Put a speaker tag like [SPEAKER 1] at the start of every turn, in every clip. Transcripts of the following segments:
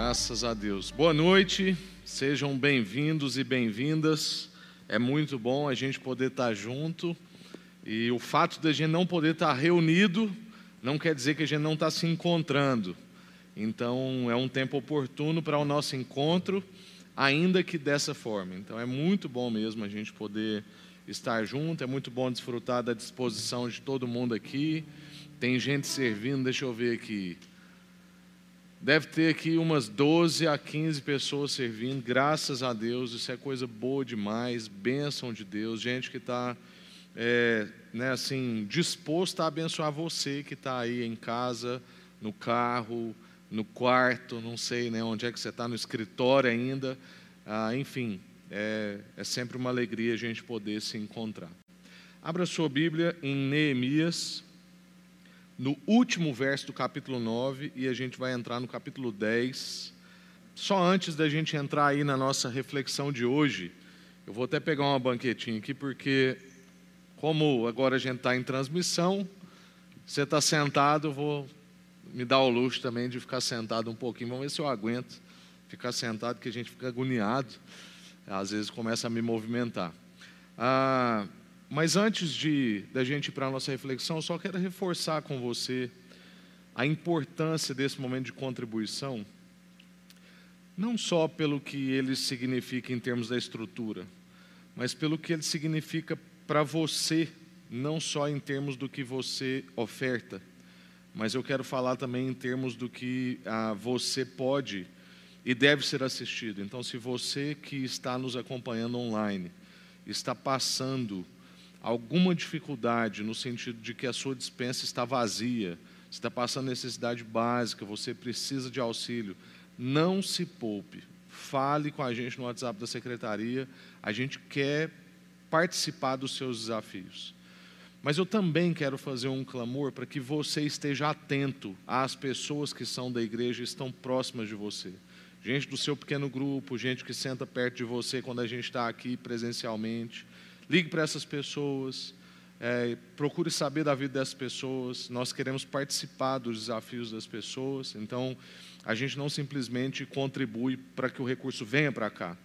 [SPEAKER 1] Graças a Deus. Boa noite, sejam bem-vindos e bem-vindas. É muito bom a gente poder estar junto. E o fato de a gente não poder estar reunido não quer dizer que a gente não está se encontrando. Então, é um tempo oportuno para o nosso encontro, ainda que dessa forma. Então, é muito bom mesmo a gente poder estar junto, é muito bom desfrutar da disposição de todo mundo aqui. Tem gente servindo, deixa eu ver aqui. Deve ter aqui umas 12 a 15 pessoas servindo, graças a Deus, isso é coisa boa demais, bênção de Deus, gente que está é, né, assim, disposto a abençoar você que está aí em casa, no carro, no quarto, não sei né, onde é que você está, no escritório ainda, ah, enfim, é, é sempre uma alegria a gente poder se encontrar. Abra sua Bíblia em Neemias, no último verso do capítulo 9 e a gente vai entrar no capítulo 10. Só antes da gente entrar aí na nossa reflexão de hoje, eu vou até pegar uma banquetinha aqui, porque como agora a gente está em transmissão, você está sentado, eu vou me dar o luxo também de ficar sentado um pouquinho. Vamos ver se eu aguento ficar sentado, que a gente fica agoniado. Às vezes começa a me movimentar. Ah, mas antes de da gente ir para a nossa reflexão, só quero reforçar com você a importância desse momento de contribuição, não só pelo que ele significa em termos da estrutura, mas pelo que ele significa para você, não só em termos do que você oferta, mas eu quero falar também em termos do que ah, você pode e deve ser assistido. Então, se você que está nos acompanhando online está passando alguma dificuldade no sentido de que a sua dispensa está vazia, está passando necessidade básica, você precisa de auxílio, não se poupe. Fale com a gente no WhatsApp da secretaria. A gente quer participar dos seus desafios. Mas eu também quero fazer um clamor para que você esteja atento às pessoas que são da igreja e estão próximas de você. Gente do seu pequeno grupo, gente que senta perto de você quando a gente está aqui presencialmente Ligue para essas pessoas, é, procure saber da vida dessas pessoas. Nós queremos participar dos desafios das pessoas, então a gente não simplesmente contribui para que o recurso venha para cá.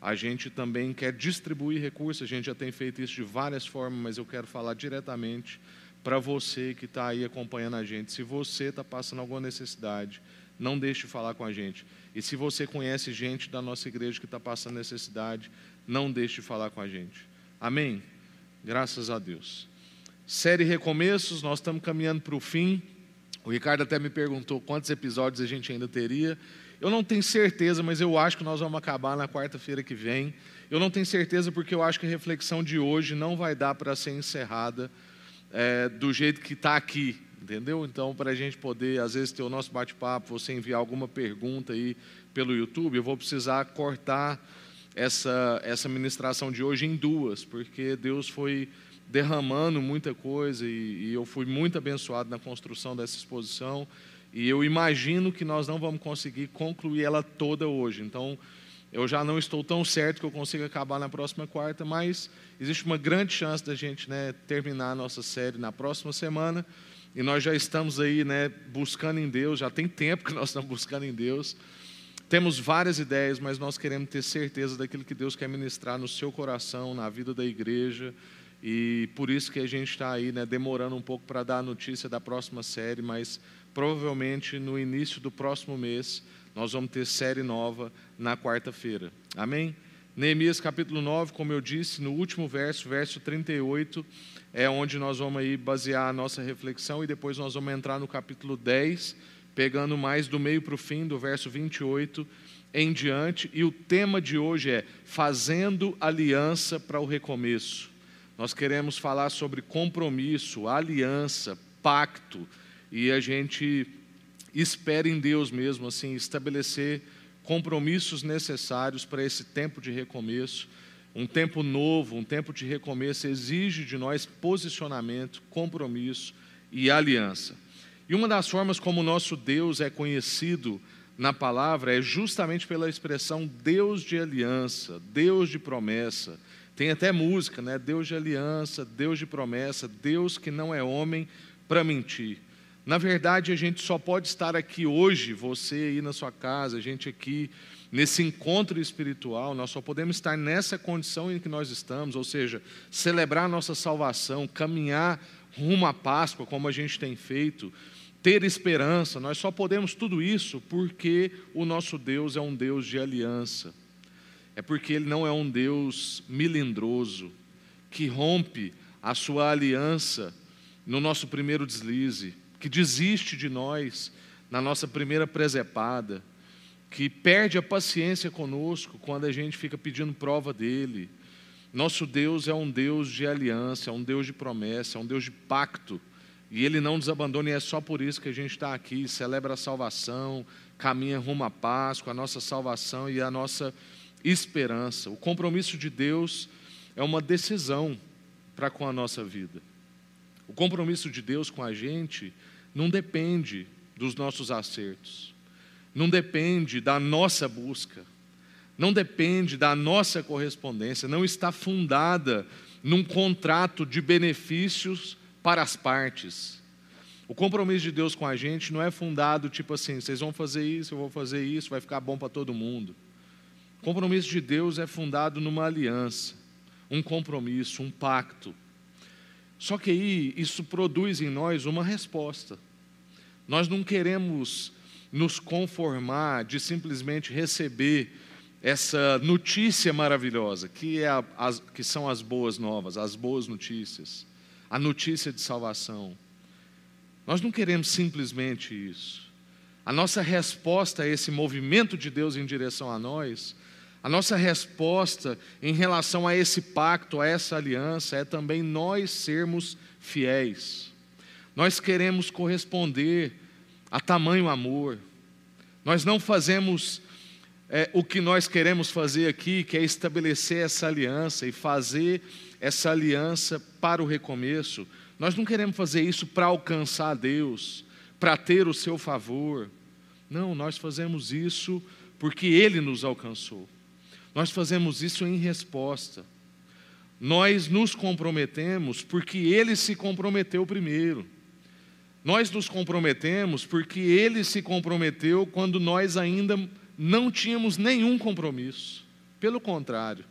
[SPEAKER 1] A gente também quer distribuir recursos, a gente já tem feito isso de várias formas, mas eu quero falar diretamente para você que está aí acompanhando a gente. Se você está passando alguma necessidade, não deixe de falar com a gente. E se você conhece gente da nossa igreja que está passando necessidade, não deixe de falar com a gente. Amém? Graças a Deus. Série Recomeços, nós estamos caminhando para o fim. O Ricardo até me perguntou quantos episódios a gente ainda teria. Eu não tenho certeza, mas eu acho que nós vamos acabar na quarta-feira que vem. Eu não tenho certeza porque eu acho que a reflexão de hoje não vai dar para ser encerrada é, do jeito que está aqui, entendeu? Então, para a gente poder, às vezes, ter o nosso bate-papo, você enviar alguma pergunta aí pelo YouTube, eu vou precisar cortar essa, essa ministração de hoje em duas, porque Deus foi derramando muita coisa e, e eu fui muito abençoado na construção dessa exposição. E eu imagino que nós não vamos conseguir concluir ela toda hoje. Então, eu já não estou tão certo que eu consiga acabar na próxima quarta, mas existe uma grande chance da gente né, terminar a nossa série na próxima semana. E nós já estamos aí né, buscando em Deus, já tem tempo que nós estamos buscando em Deus. Temos várias ideias, mas nós queremos ter certeza daquilo que Deus quer ministrar no seu coração, na vida da igreja. E por isso que a gente está aí, né, demorando um pouco para dar a notícia da próxima série, mas provavelmente no início do próximo mês nós vamos ter série nova na quarta-feira. Amém? Neemias capítulo 9, como eu disse, no último verso, verso 38, é onde nós vamos aí basear a nossa reflexão e depois nós vamos entrar no capítulo 10 pegando mais do meio para o fim, do verso 28 em diante, e o tema de hoje é Fazendo Aliança para o Recomeço. Nós queremos falar sobre compromisso, aliança, pacto, e a gente espera em Deus mesmo, assim, estabelecer compromissos necessários para esse tempo de recomeço. Um tempo novo, um tempo de recomeço exige de nós posicionamento, compromisso e aliança. E uma das formas como o nosso Deus é conhecido na palavra é justamente pela expressão Deus de aliança, Deus de promessa. Tem até música, né? Deus de aliança, Deus de promessa, Deus que não é homem para mentir. Na verdade, a gente só pode estar aqui hoje, você aí na sua casa, a gente aqui nesse encontro espiritual, nós só podemos estar nessa condição em que nós estamos, ou seja, celebrar a nossa salvação, caminhar rumo à Páscoa, como a gente tem feito, ter esperança, nós só podemos tudo isso porque o nosso Deus é um Deus de aliança. É porque Ele não é um Deus milindroso, que rompe a sua aliança no nosso primeiro deslize, que desiste de nós na nossa primeira presepada, que perde a paciência conosco quando a gente fica pedindo prova dele. Nosso Deus é um Deus de aliança, é um Deus de promessa, é um Deus de pacto. E Ele não nos abandona, e é só por isso que a gente está aqui, celebra a salvação, caminha rumo à Páscoa, a nossa salvação e a nossa esperança. O compromisso de Deus é uma decisão para com a nossa vida. O compromisso de Deus com a gente não depende dos nossos acertos, não depende da nossa busca, não depende da nossa correspondência, não está fundada num contrato de benefícios para as partes. O compromisso de Deus com a gente não é fundado tipo assim, vocês vão fazer isso, eu vou fazer isso, vai ficar bom para todo mundo. O compromisso de Deus é fundado numa aliança, um compromisso, um pacto. Só que aí isso produz em nós uma resposta. Nós não queremos nos conformar de simplesmente receber essa notícia maravilhosa, que, é a, as, que são as boas novas, as boas notícias a notícia de salvação. Nós não queremos simplesmente isso. A nossa resposta a esse movimento de Deus em direção a nós, a nossa resposta em relação a esse pacto, a essa aliança, é também nós sermos fiéis. Nós queremos corresponder a tamanho amor. Nós não fazemos é, o que nós queremos fazer aqui, que é estabelecer essa aliança e fazer essa aliança para o recomeço. Nós não queremos fazer isso para alcançar Deus, para ter o seu favor. Não, nós fazemos isso porque Ele nos alcançou. Nós fazemos isso em resposta. Nós nos comprometemos porque Ele se comprometeu primeiro. Nós nos comprometemos porque Ele se comprometeu quando nós ainda não tínhamos nenhum compromisso. Pelo contrário,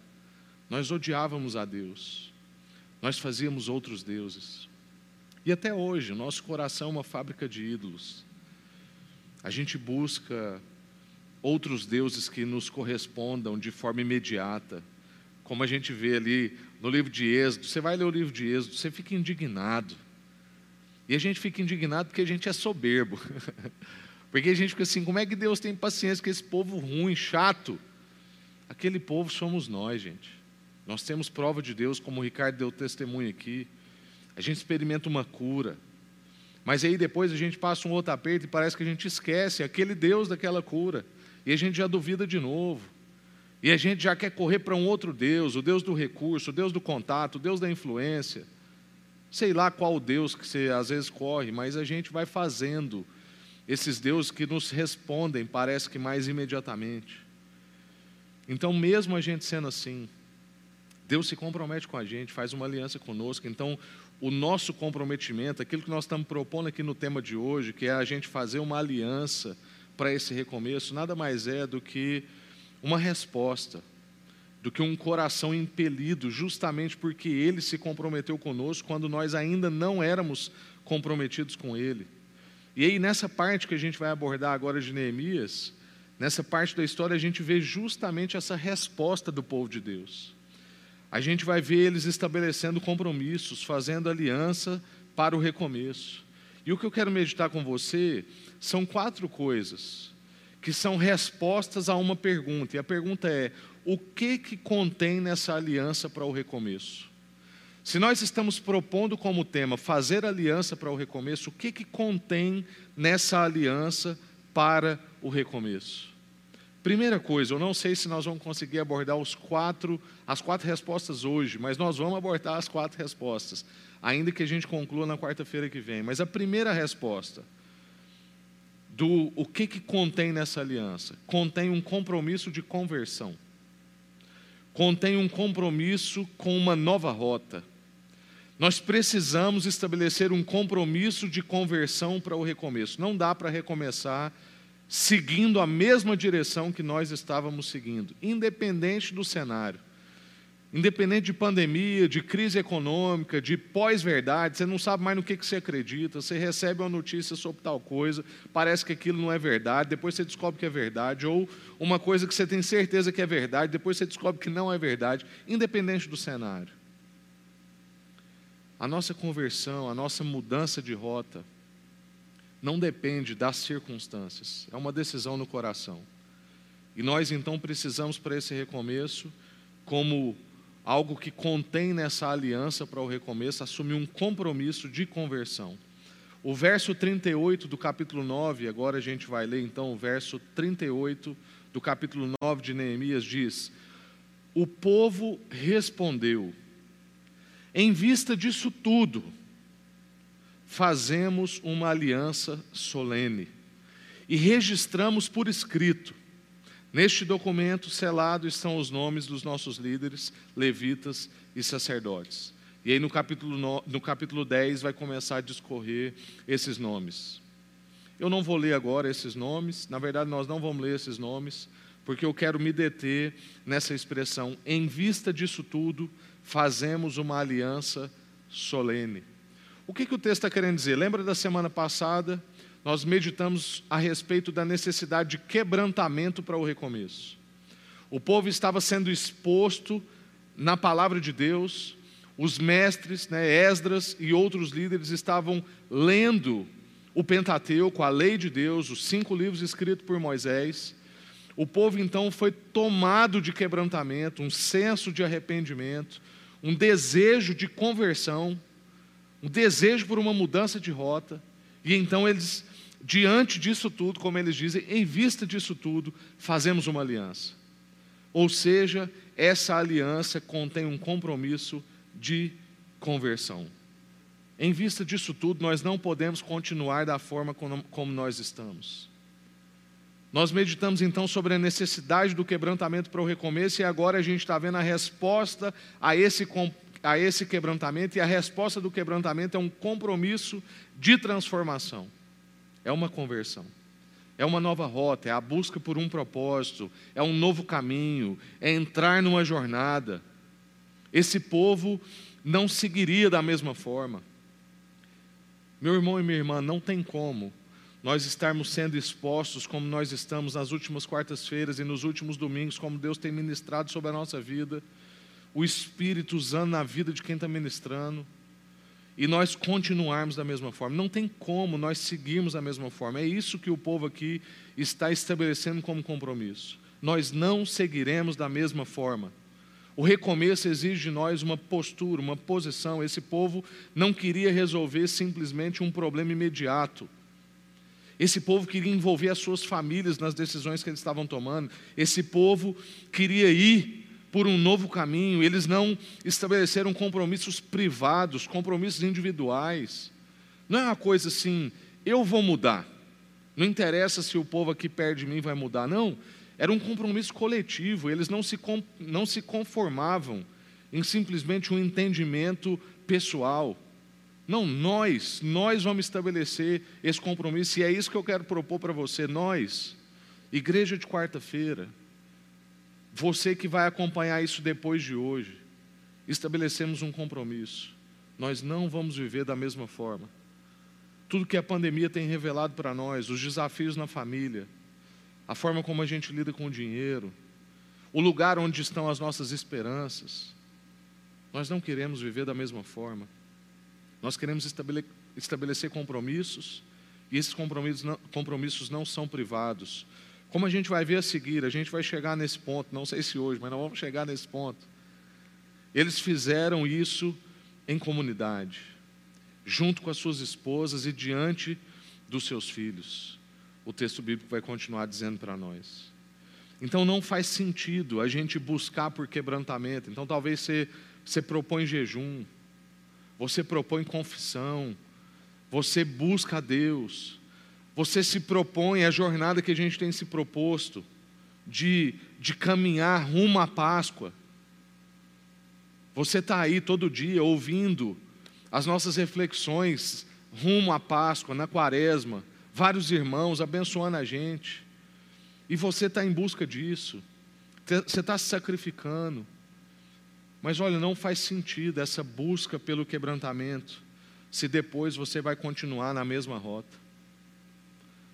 [SPEAKER 1] nós odiávamos a Deus, nós fazíamos outros deuses. E até hoje, nosso coração é uma fábrica de ídolos. A gente busca outros deuses que nos correspondam de forma imediata. Como a gente vê ali no livro de Êxodo, você vai ler o livro de Êxodo, você fica indignado. E a gente fica indignado porque a gente é soberbo. porque a gente fica assim: como é que Deus tem paciência com esse povo ruim, chato? Aquele povo somos nós, gente. Nós temos prova de Deus, como o Ricardo deu testemunho aqui. A gente experimenta uma cura. Mas aí depois a gente passa um outro aperto e parece que a gente esquece aquele Deus daquela cura. E a gente já duvida de novo. E a gente já quer correr para um outro Deus, o Deus do recurso, o Deus do contato, o Deus da influência. Sei lá qual Deus que você às vezes corre, mas a gente vai fazendo esses deuses que nos respondem, parece que mais imediatamente. Então, mesmo a gente sendo assim, Deus se compromete com a gente, faz uma aliança conosco. Então, o nosso comprometimento, aquilo que nós estamos propondo aqui no tema de hoje, que é a gente fazer uma aliança para esse recomeço, nada mais é do que uma resposta, do que um coração impelido, justamente porque Ele se comprometeu conosco quando nós ainda não éramos comprometidos com Ele. E aí, nessa parte que a gente vai abordar agora de Neemias, nessa parte da história, a gente vê justamente essa resposta do povo de Deus a gente vai ver eles estabelecendo compromissos, fazendo aliança para o recomeço. E o que eu quero meditar com você são quatro coisas que são respostas a uma pergunta. E a pergunta é: o que que contém nessa aliança para o recomeço? Se nós estamos propondo como tema fazer aliança para o recomeço, o que que contém nessa aliança para o recomeço? Primeira coisa, eu não sei se nós vamos conseguir abordar os quatro, as quatro respostas hoje, mas nós vamos abordar as quatro respostas, ainda que a gente conclua na quarta-feira que vem. Mas a primeira resposta do o que, que contém nessa aliança? Contém um compromisso de conversão. Contém um compromisso com uma nova rota. Nós precisamos estabelecer um compromisso de conversão para o recomeço. Não dá para recomeçar seguindo a mesma direção que nós estávamos seguindo, independente do cenário. Independente de pandemia, de crise econômica, de pós-verdade, você não sabe mais no que, que você acredita, você recebe uma notícia sobre tal coisa, parece que aquilo não é verdade, depois você descobre que é verdade, ou uma coisa que você tem certeza que é verdade, depois você descobre que não é verdade, independente do cenário. A nossa conversão, a nossa mudança de rota, não depende das circunstâncias, é uma decisão no coração. E nós então precisamos, para esse recomeço, como algo que contém nessa aliança para o recomeço, assumir um compromisso de conversão. O verso 38 do capítulo 9, agora a gente vai ler então o verso 38 do capítulo 9 de Neemias, diz: O povo respondeu, em vista disso tudo, fazemos uma aliança solene e registramos por escrito Neste documento selado estão os nomes dos nossos líderes, levitas e sacerdotes. E aí no capítulo, no, no capítulo 10 vai começar a discorrer esses nomes. Eu não vou ler agora esses nomes, na verdade nós não vamos ler esses nomes, porque eu quero me deter nessa expressão. Em vista disso tudo, fazemos uma aliança solene. O que, que o texto está querendo dizer? Lembra da semana passada? nós meditamos a respeito da necessidade de quebrantamento para o recomeço. O povo estava sendo exposto na palavra de Deus, os mestres, né, Esdras e outros líderes estavam lendo o Pentateuco, a lei de Deus, os cinco livros escritos por Moisés. O povo então foi tomado de quebrantamento, um senso de arrependimento, um desejo de conversão, um desejo por uma mudança de rota. E então eles diante disso tudo, como eles dizem, em vista disso tudo, fazemos uma aliança. Ou seja, essa aliança contém um compromisso de conversão. Em vista disso tudo, nós não podemos continuar da forma como nós estamos. Nós meditamos então sobre a necessidade do quebrantamento para o recomeço, e agora a gente está vendo a resposta a esse, a esse quebrantamento, e a resposta do quebrantamento é um compromisso de transformação é uma conversão. É uma nova rota, é a busca por um propósito, é um novo caminho, é entrar numa jornada. Esse povo não seguiria da mesma forma. Meu irmão e minha irmã, não tem como nós estarmos sendo expostos como nós estamos nas últimas quartas-feiras e nos últimos domingos, como Deus tem ministrado sobre a nossa vida, o Espírito usando na vida de quem está ministrando e nós continuarmos da mesma forma. Não tem como nós seguirmos da mesma forma. É isso que o povo aqui está estabelecendo como compromisso. Nós não seguiremos da mesma forma. O recomeço exige de nós uma postura, uma posição. Esse povo não queria resolver simplesmente um problema imediato. Esse povo queria envolver as suas famílias nas decisões que eles estavam tomando. Esse povo queria ir por um novo caminho, eles não estabeleceram compromissos privados, compromissos individuais. Não é uma coisa assim, eu vou mudar. Não interessa se o povo aqui perto de mim vai mudar, não. Era um compromisso coletivo, eles não se, não se conformavam em simplesmente um entendimento pessoal. Não, nós, nós vamos estabelecer esse compromisso, e é isso que eu quero propor para você, nós, igreja de quarta-feira, você que vai acompanhar isso depois de hoje, estabelecemos um compromisso. Nós não vamos viver da mesma forma. Tudo que a pandemia tem revelado para nós, os desafios na família, a forma como a gente lida com o dinheiro, o lugar onde estão as nossas esperanças, nós não queremos viver da mesma forma. Nós queremos estabelecer compromissos, e esses compromissos não, compromissos não são privados, como a gente vai ver a seguir, a gente vai chegar nesse ponto, não sei se hoje, mas nós vamos chegar nesse ponto. Eles fizeram isso em comunidade, junto com as suas esposas e diante dos seus filhos. O texto bíblico vai continuar dizendo para nós. Então não faz sentido a gente buscar por quebrantamento. Então talvez você, você propõe jejum, você propõe confissão, você busca a Deus, você se propõe a jornada que a gente tem se proposto de, de caminhar rumo à Páscoa. Você está aí todo dia ouvindo as nossas reflexões rumo à Páscoa, na Quaresma, vários irmãos abençoando a gente. E você está em busca disso, você está se sacrificando. Mas olha, não faz sentido essa busca pelo quebrantamento, se depois você vai continuar na mesma rota.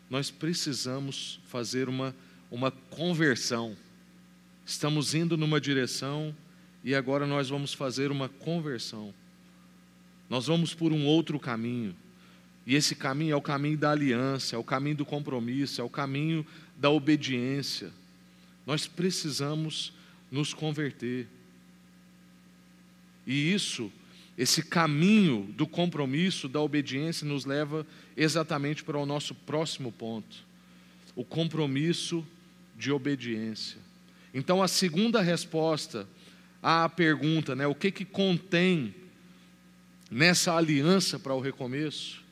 [SPEAKER 1] Nós precisamos fazer uma, uma conversão. Estamos indo numa direção e agora nós vamos fazer uma conversão. Nós vamos por um outro caminho. E esse caminho é o caminho da aliança, é o caminho do compromisso, é o caminho da obediência. Nós precisamos nos converter. E isso, esse caminho do compromisso, da obediência, nos leva exatamente para o nosso próximo ponto: o compromisso de obediência. Então, a segunda resposta à pergunta, né, o que, que contém nessa aliança para o recomeço?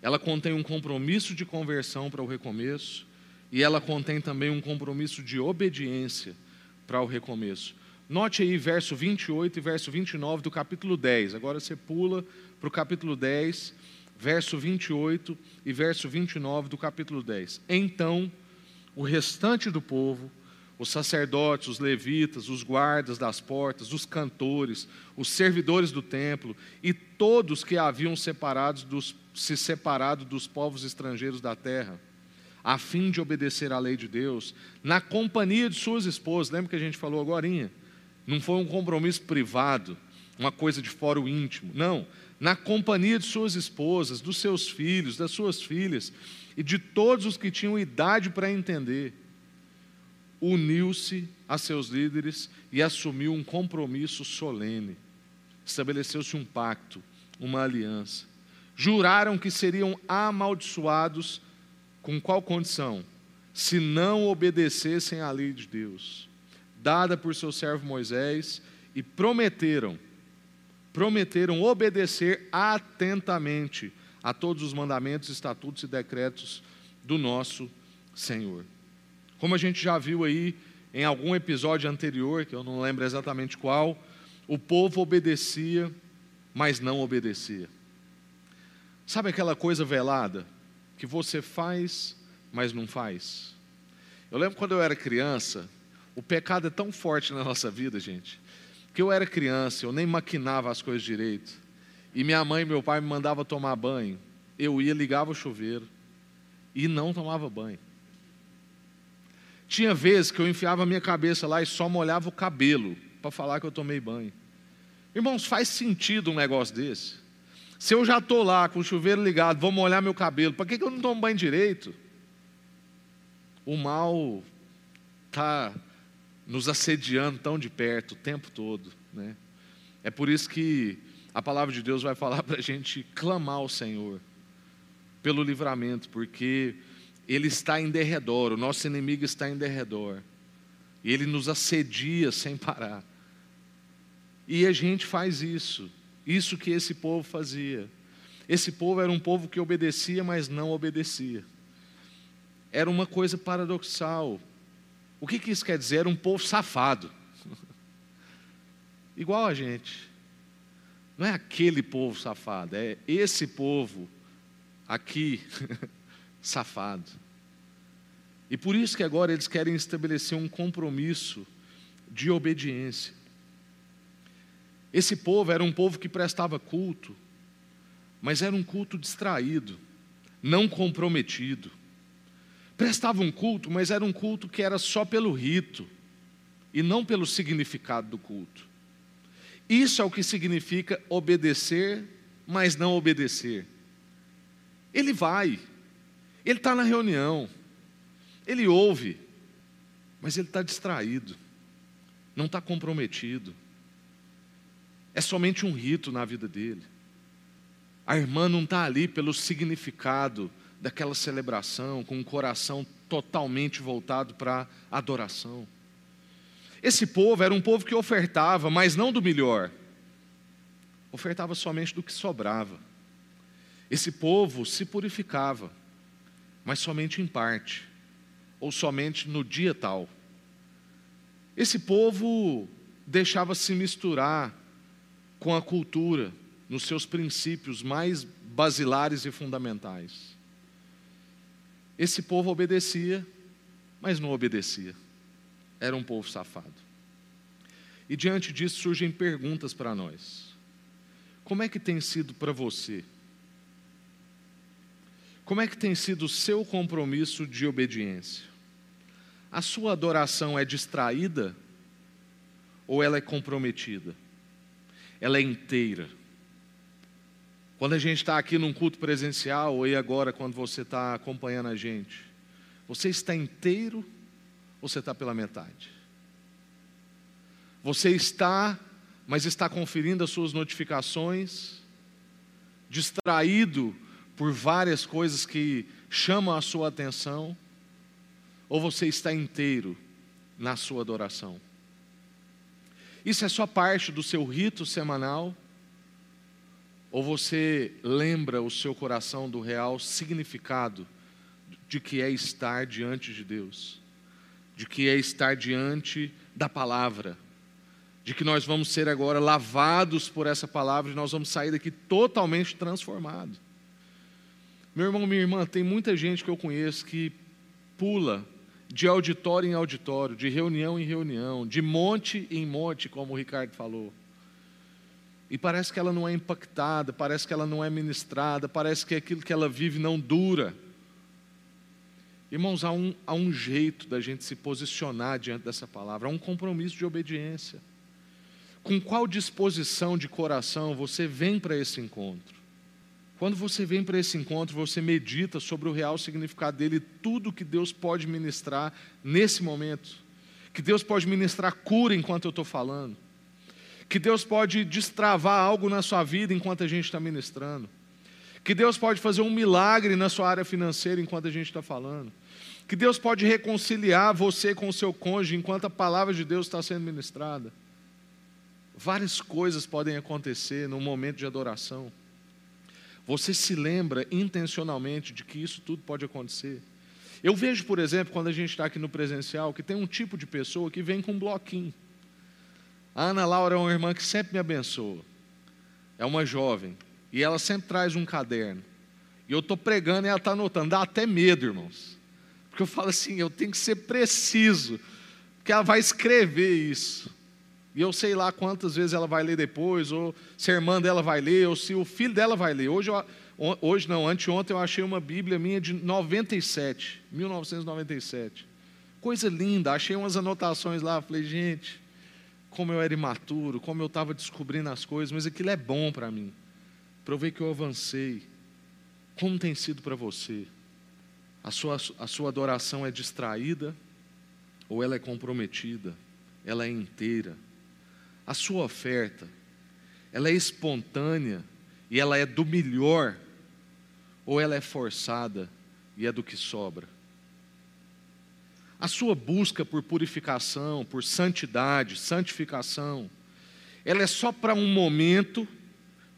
[SPEAKER 1] Ela contém um compromisso de conversão para o recomeço e ela contém também um compromisso de obediência para o recomeço. Note aí verso 28 e verso 29 do capítulo 10. Agora você pula para o capítulo 10, verso 28 e verso 29 do capítulo 10. Então, o restante do povo, os sacerdotes, os levitas, os guardas das portas, os cantores, os servidores do templo e todos que haviam separados dos, se separado dos povos estrangeiros da terra, a fim de obedecer à lei de Deus, na companhia de suas esposas. Lembra que a gente falou agora? Não foi um compromisso privado, uma coisa de o íntimo. Não. Na companhia de suas esposas, dos seus filhos, das suas filhas e de todos os que tinham idade para entender, uniu-se a seus líderes e assumiu um compromisso solene. Estabeleceu-se um pacto, uma aliança. Juraram que seriam amaldiçoados com qual condição? Se não obedecessem à lei de Deus dada por seu servo Moisés, e prometeram, prometeram obedecer atentamente a todos os mandamentos, estatutos e decretos do nosso Senhor. Como a gente já viu aí em algum episódio anterior, que eu não lembro exatamente qual, o povo obedecia, mas não obedecia. Sabe aquela coisa velada que você faz, mas não faz? Eu lembro quando eu era criança, o pecado é tão forte na nossa vida, gente, que eu era criança, eu nem maquinava as coisas direito. E minha mãe e meu pai me mandavam tomar banho. Eu ia, ligava o chuveiro e não tomava banho. Tinha vezes que eu enfiava a minha cabeça lá e só molhava o cabelo para falar que eu tomei banho. Irmãos, faz sentido um negócio desse? Se eu já estou lá com o chuveiro ligado, vou molhar meu cabelo, para que, que eu não tomo banho direito? O mal está nos assediando tão de perto o tempo todo. Né? É por isso que a palavra de Deus vai falar para a gente clamar ao Senhor pelo livramento, porque Ele está em derredor, o nosso inimigo está em derredor, e Ele nos assedia sem parar. E a gente faz isso, isso que esse povo fazia. Esse povo era um povo que obedecia, mas não obedecia. Era uma coisa paradoxal. O que, que isso quer dizer? Um povo safado. Igual a gente. Não é aquele povo safado, é esse povo aqui safado. E por isso que agora eles querem estabelecer um compromisso de obediência. Esse povo era um povo que prestava culto, mas era um culto distraído, não comprometido prestavam um culto, mas era um culto que era só pelo rito e não pelo significado do culto. Isso é o que significa obedecer, mas não obedecer. Ele vai, ele está na reunião, ele ouve, mas ele está distraído, não está comprometido. É somente um rito na vida dele. A irmã não está ali pelo significado daquela celebração, com o coração totalmente voltado para adoração. Esse povo era um povo que ofertava, mas não do melhor, ofertava somente do que sobrava. Esse povo se purificava, mas somente em parte, ou somente no dia tal. Esse povo deixava se misturar com a cultura, nos seus princípios mais basilares e fundamentais. Esse povo obedecia, mas não obedecia. Era um povo safado. E diante disso surgem perguntas para nós. Como é que tem sido para você? Como é que tem sido o seu compromisso de obediência? A sua adoração é distraída ou ela é comprometida? Ela é inteira. Quando a gente está aqui num culto presencial, aí agora quando você está acompanhando a gente, você está inteiro ou você está pela metade? Você está, mas está conferindo as suas notificações, distraído por várias coisas que chamam a sua atenção, ou você está inteiro na sua adoração? Isso é só parte do seu rito semanal? Ou você lembra o seu coração do real significado de que é estar diante de Deus, de que é estar diante da palavra, de que nós vamos ser agora lavados por essa palavra e nós vamos sair daqui totalmente transformados. Meu irmão, minha irmã, tem muita gente que eu conheço que pula de auditório em auditório, de reunião em reunião, de monte em monte, como o Ricardo falou. E parece que ela não é impactada, parece que ela não é ministrada, parece que aquilo que ela vive não dura. Irmãos, há um, há um jeito da gente se posicionar diante dessa palavra, há um compromisso de obediência. Com qual disposição de coração você vem para esse encontro? Quando você vem para esse encontro, você medita sobre o real significado dele, tudo que Deus pode ministrar nesse momento. Que Deus pode ministrar cura enquanto eu estou falando. Que Deus pode destravar algo na sua vida enquanto a gente está ministrando. Que Deus pode fazer um milagre na sua área financeira enquanto a gente está falando. Que Deus pode reconciliar você com o seu cônjuge enquanto a palavra de Deus está sendo ministrada. Várias coisas podem acontecer num momento de adoração. Você se lembra intencionalmente de que isso tudo pode acontecer? Eu vejo, por exemplo, quando a gente está aqui no presencial, que tem um tipo de pessoa que vem com um bloquinho. A Ana Laura é uma irmã que sempre me abençoa. É uma jovem. E ela sempre traz um caderno. E eu estou pregando e ela está anotando. Dá até medo, irmãos. Porque eu falo assim, eu tenho que ser preciso. Porque ela vai escrever isso. E eu sei lá quantas vezes ela vai ler depois, ou se a irmã dela vai ler, ou se o filho dela vai ler. Hoje, eu, hoje não, anteontem eu achei uma Bíblia minha de 97, 1997. Coisa linda, achei umas anotações lá, falei, gente, como eu era imaturo, como eu estava descobrindo as coisas, mas aquilo é bom para mim, para eu ver que eu avancei. Como tem sido para você? A sua, a sua adoração é distraída ou ela é comprometida? Ela é inteira? a sua oferta, ela é espontânea e ela é do melhor, ou ela é forçada e é do que sobra? A sua busca por purificação, por santidade, santificação, ela é só para um momento,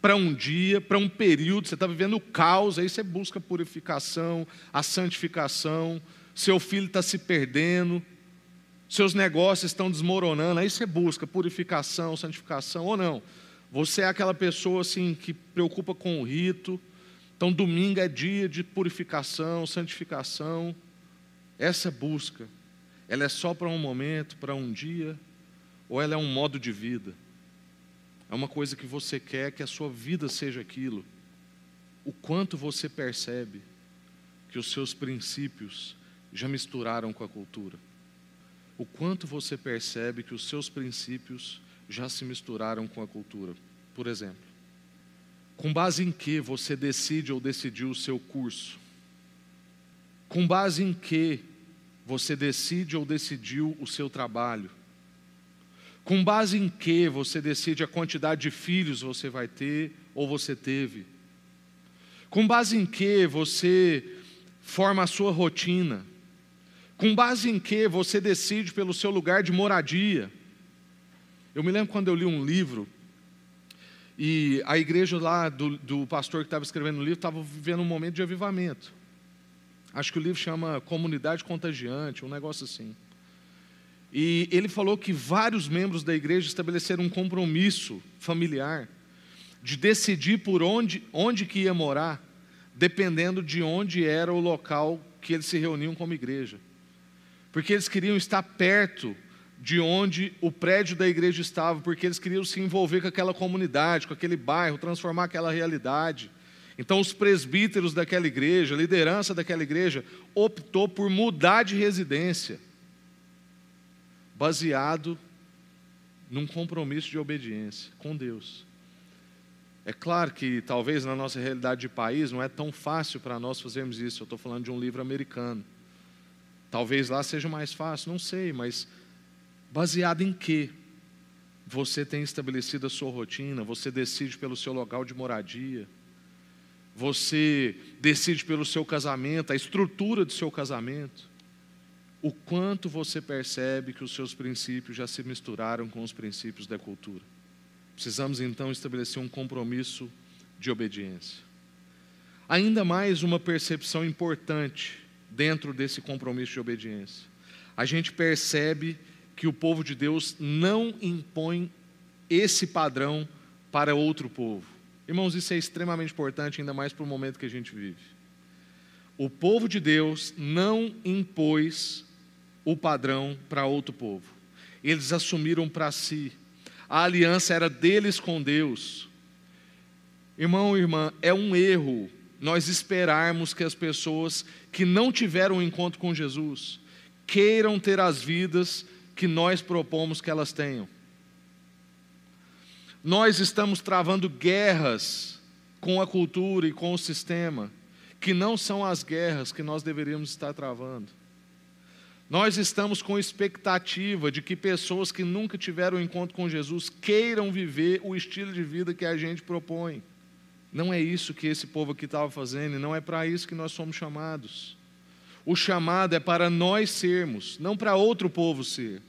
[SPEAKER 1] para um dia, para um período, você está vivendo o caos, aí você busca a purificação, a santificação, seu filho está se perdendo, seus negócios estão desmoronando, aí você busca purificação, santificação ou não. Você é aquela pessoa assim que preocupa com o rito. Então domingo é dia de purificação, santificação. Essa busca, ela é só para um momento, para um dia, ou ela é um modo de vida? É uma coisa que você quer que a sua vida seja aquilo. O quanto você percebe que os seus princípios já misturaram com a cultura o quanto você percebe que os seus princípios já se misturaram com a cultura. Por exemplo, com base em que você decide ou decidiu o seu curso? Com base em que você decide ou decidiu o seu trabalho? Com base em que você decide a quantidade de filhos você vai ter ou você teve? Com base em que você forma a sua rotina? Com base em que você decide pelo seu lugar de moradia? Eu me lembro quando eu li um livro e a igreja lá do, do pastor que estava escrevendo o livro estava vivendo um momento de avivamento. Acho que o livro chama Comunidade Contagiante, um negócio assim. E ele falou que vários membros da igreja estabeleceram um compromisso familiar de decidir por onde, onde que ia morar, dependendo de onde era o local que eles se reuniam como igreja. Porque eles queriam estar perto de onde o prédio da igreja estava, porque eles queriam se envolver com aquela comunidade, com aquele bairro, transformar aquela realidade. Então, os presbíteros daquela igreja, a liderança daquela igreja, optou por mudar de residência, baseado num compromisso de obediência com Deus. É claro que talvez na nossa realidade de país não é tão fácil para nós fazermos isso. Eu estou falando de um livro americano. Talvez lá seja mais fácil, não sei, mas Baseado em que você tem estabelecido a sua rotina, você decide pelo seu local de moradia, você decide pelo seu casamento, a estrutura do seu casamento, o quanto você percebe que os seus princípios já se misturaram com os princípios da cultura. Precisamos então estabelecer um compromisso de obediência. Ainda mais uma percepção importante dentro desse compromisso de obediência. A gente percebe que o povo de Deus não impõe esse padrão para outro povo. Irmãos, isso é extremamente importante, ainda mais para o momento que a gente vive. O povo de Deus não impôs o padrão para outro povo. Eles assumiram para si. A aliança era deles com Deus. Irmão e irmã, é um erro nós esperarmos que as pessoas que não tiveram um encontro com Jesus queiram ter as vidas que nós propomos que elas tenham. Nós estamos travando guerras com a cultura e com o sistema, que não são as guerras que nós deveríamos estar travando. Nós estamos com expectativa de que pessoas que nunca tiveram um encontro com Jesus queiram viver o estilo de vida que a gente propõe. Não é isso que esse povo aqui estava fazendo, e não é para isso que nós somos chamados. O chamado é para nós sermos, não para outro povo ser.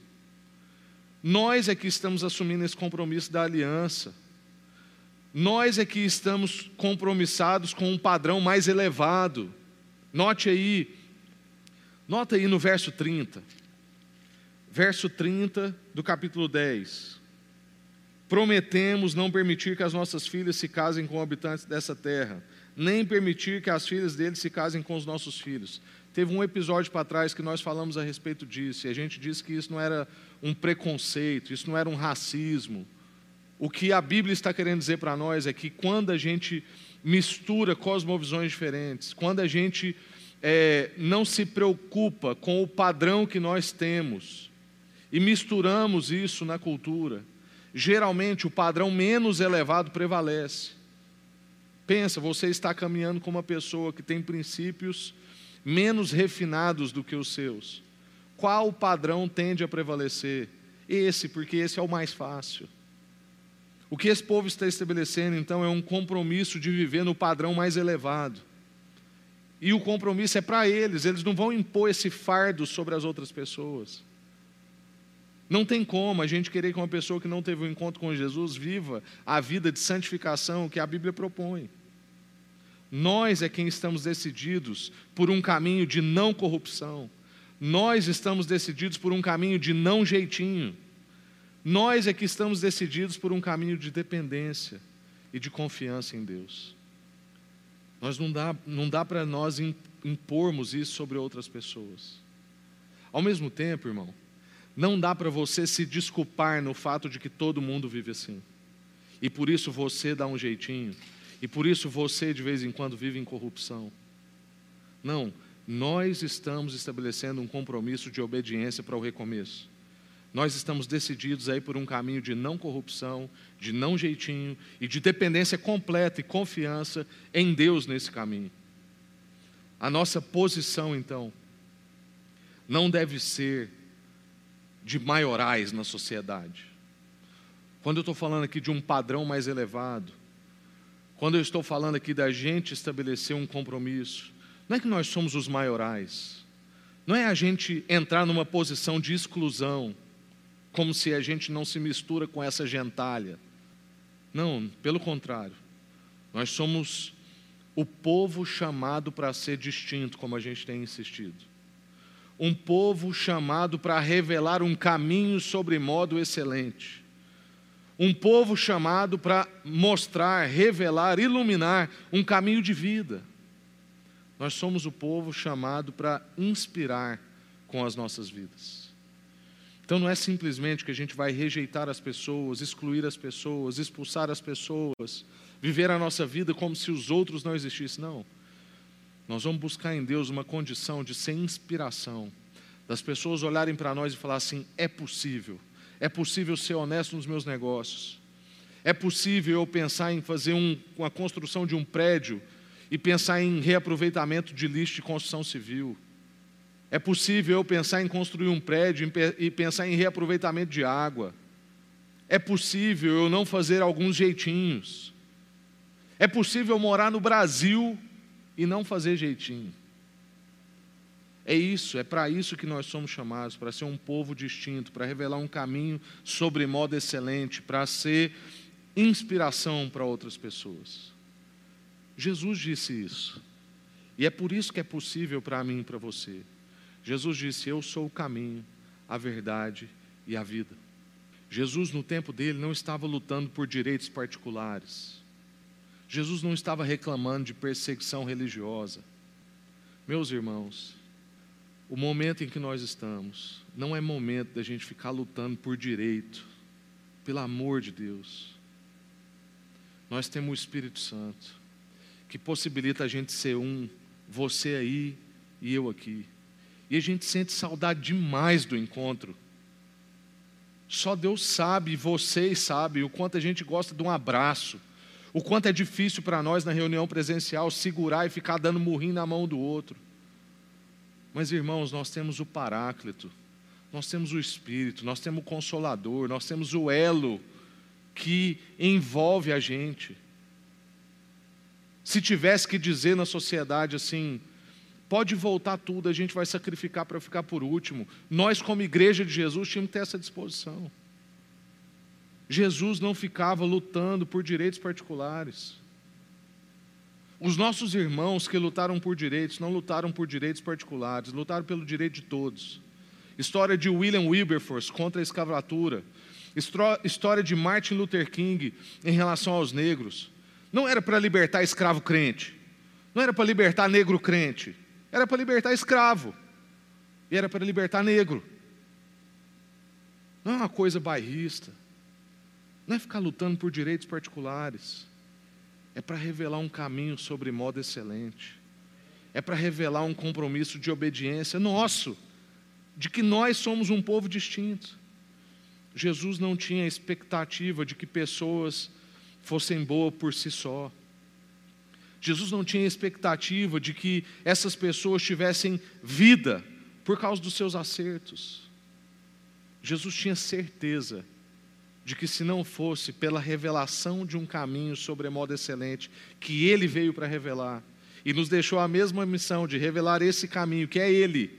[SPEAKER 1] Nós é que estamos assumindo esse compromisso da aliança. Nós é que estamos compromissados com um padrão mais elevado. Note aí, nota aí no verso 30. Verso 30 do capítulo 10. Prometemos não permitir que as nossas filhas se casem com habitantes dessa terra, nem permitir que as filhas deles se casem com os nossos filhos. Teve um episódio para trás que nós falamos a respeito disso, e a gente disse que isso não era um preconceito, isso não era um racismo. O que a Bíblia está querendo dizer para nós é que quando a gente mistura cosmovisões diferentes, quando a gente é, não se preocupa com o padrão que nós temos e misturamos isso na cultura, geralmente o padrão menos elevado prevalece. Pensa, você está caminhando com uma pessoa que tem princípios menos refinados do que os seus. Qual padrão tende a prevalecer? Esse, porque esse é o mais fácil. O que esse povo está estabelecendo, então, é um compromisso de viver no padrão mais elevado. E o compromisso é para eles, eles não vão impor esse fardo sobre as outras pessoas. Não tem como a gente querer que uma pessoa que não teve um encontro com Jesus viva a vida de santificação que a Bíblia propõe. Nós é quem estamos decididos por um caminho de não corrupção. Nós estamos decididos por um caminho de não jeitinho. Nós é que estamos decididos por um caminho de dependência e de confiança em Deus. Nós não dá, não dá para nós impormos isso sobre outras pessoas. Ao mesmo tempo, irmão, não dá para você se desculpar no fato de que todo mundo vive assim. E por isso você dá um jeitinho e por isso você de vez em quando vive em corrupção. Não, nós estamos estabelecendo um compromisso de obediência para o recomeço. Nós estamos decididos aí por um caminho de não corrupção, de não jeitinho e de dependência completa e confiança em Deus nesse caminho. A nossa posição, então, não deve ser de maiorais na sociedade. Quando eu estou falando aqui de um padrão mais elevado, quando eu estou falando aqui da gente estabelecer um compromisso, não é que nós somos os maiorais, não é a gente entrar numa posição de exclusão, como se a gente não se mistura com essa gentalha. Não, pelo contrário, nós somos o povo chamado para ser distinto, como a gente tem insistido. Um povo chamado para revelar um caminho sobre modo excelente um povo chamado para mostrar, revelar, iluminar um caminho de vida. Nós somos o povo chamado para inspirar com as nossas vidas. Então não é simplesmente que a gente vai rejeitar as pessoas, excluir as pessoas, expulsar as pessoas, viver a nossa vida como se os outros não existissem, não. Nós vamos buscar em Deus uma condição de ser inspiração, das pessoas olharem para nós e falar assim: é possível é possível ser honesto nos meus negócios. É possível eu pensar em fazer um, uma construção de um prédio e pensar em reaproveitamento de lixo de construção civil. É possível eu pensar em construir um prédio e pensar em reaproveitamento de água. É possível eu não fazer alguns jeitinhos. É possível morar no Brasil e não fazer jeitinho. É isso, é para isso que nós somos chamados, para ser um povo distinto, para revelar um caminho sobre modo excelente, para ser inspiração para outras pessoas. Jesus disse isso. E é por isso que é possível para mim e para você. Jesus disse: Eu sou o caminho, a verdade e a vida. Jesus, no tempo dele, não estava lutando por direitos particulares. Jesus não estava reclamando de perseguição religiosa. Meus irmãos, o momento em que nós estamos não é momento da gente ficar lutando por direito, pelo amor de Deus. Nós temos o Espírito Santo, que possibilita a gente ser um, você aí e eu aqui. E a gente sente saudade demais do encontro. Só Deus sabe, vocês sabem, o quanto a gente gosta de um abraço, o quanto é difícil para nós na reunião presencial segurar e ficar dando murrinho na mão do outro. Mas, irmãos, nós temos o Paráclito, nós temos o Espírito, nós temos o Consolador, nós temos o elo que envolve a gente. Se tivesse que dizer na sociedade assim, pode voltar tudo, a gente vai sacrificar para ficar por último. Nós, como igreja de Jesus, tínhamos que ter essa disposição. Jesus não ficava lutando por direitos particulares. Os nossos irmãos que lutaram por direitos não lutaram por direitos particulares, lutaram pelo direito de todos. História de William Wilberforce contra a escravatura. História de Martin Luther King em relação aos negros. Não era para libertar escravo crente. Não era para libertar negro crente. Era para libertar escravo. E era para libertar negro. Não é uma coisa bairrista. Não é ficar lutando por direitos particulares é para revelar um caminho sobre modo excelente, é para revelar um compromisso de obediência nosso, de que nós somos um povo distinto. Jesus não tinha expectativa de que pessoas fossem boas por si só. Jesus não tinha expectativa de que essas pessoas tivessem vida por causa dos seus acertos. Jesus tinha certeza de que se não fosse pela revelação de um caminho sobre modo excelente, que ele veio para revelar, e nos deixou a mesma missão de revelar esse caminho, que é ele.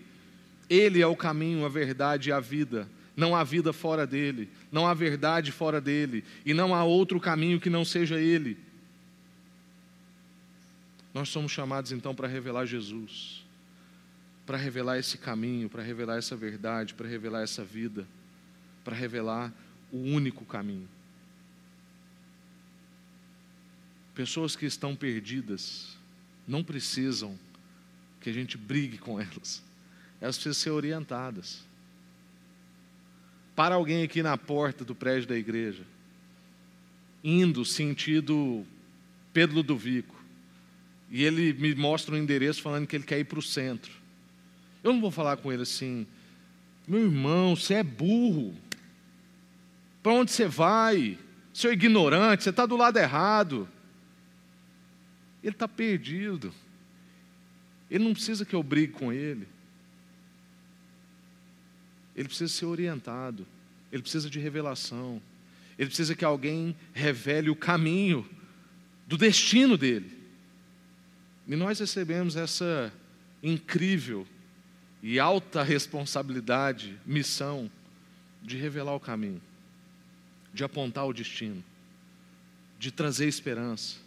[SPEAKER 1] Ele é o caminho, a verdade e a vida. Não há vida fora dele, não há verdade fora dele, e não há outro caminho que não seja ele. Nós somos chamados então para revelar Jesus, para revelar esse caminho, para revelar essa verdade, para revelar essa vida, para revelar o único caminho. Pessoas que estão perdidas não precisam que a gente brigue com elas, elas precisam ser orientadas. Para alguém aqui na porta do prédio da igreja, indo sentido Pedro Ludovico, e ele me mostra um endereço falando que ele quer ir para o centro. Eu não vou falar com ele assim, meu irmão, você é burro. Para onde você vai? Seu ignorante, você está do lado errado. Ele está perdido. Ele não precisa que eu brigue com ele. Ele precisa ser orientado. Ele precisa de revelação. Ele precisa que alguém revele o caminho do destino dele. E nós recebemos essa incrível e alta responsabilidade, missão de revelar o caminho de apontar o destino, de trazer esperança.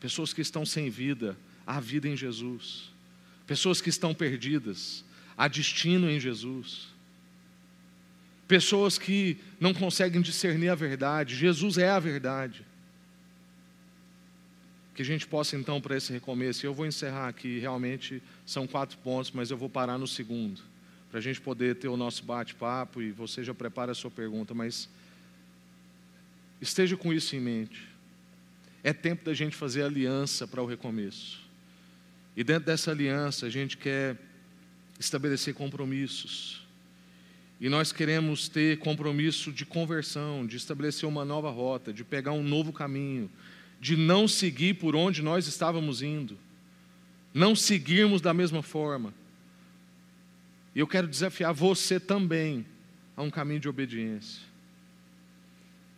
[SPEAKER 1] Pessoas que estão sem vida, há vida em Jesus. Pessoas que estão perdidas, há destino em Jesus. pessoas que não conseguem discernir a verdade. Jesus é a verdade. Que a gente possa então para esse recomeço, eu vou encerrar aqui, realmente são quatro pontos, mas eu vou parar no segundo, para a gente poder ter o nosso bate-papo e você já prepara a sua pergunta, mas esteja com isso em mente. É tempo da gente fazer aliança para o recomeço. E dentro dessa aliança a gente quer estabelecer compromissos. E nós queremos ter compromisso de conversão, de estabelecer uma nova rota, de pegar um novo caminho, de não seguir por onde nós estávamos indo, não seguirmos da mesma forma. E eu quero desafiar você também a um caminho de obediência.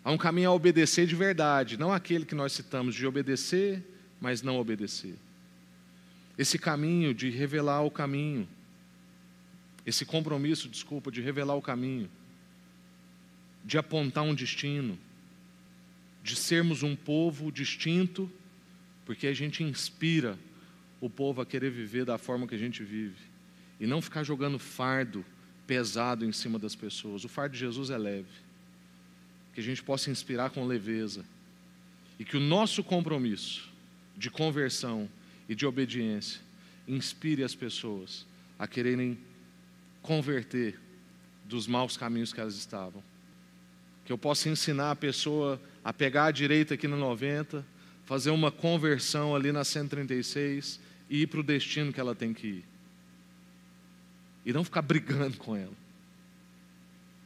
[SPEAKER 1] A um caminho a obedecer de verdade, não aquele que nós citamos de obedecer, mas não obedecer. Esse caminho de revelar o caminho, esse compromisso, desculpa, de revelar o caminho, de apontar um destino, de sermos um povo distinto, porque a gente inspira o povo a querer viver da forma que a gente vive e não ficar jogando fardo pesado em cima das pessoas. O fardo de Jesus é leve. Que a gente possa inspirar com leveza e que o nosso compromisso de conversão e de obediência inspire as pessoas a quererem converter dos maus caminhos que elas estavam. Que eu possa ensinar a pessoa a pegar a direita aqui no 90, fazer uma conversão ali na 136 e ir para o destino que ela tem que ir. E não ficar brigando com ela.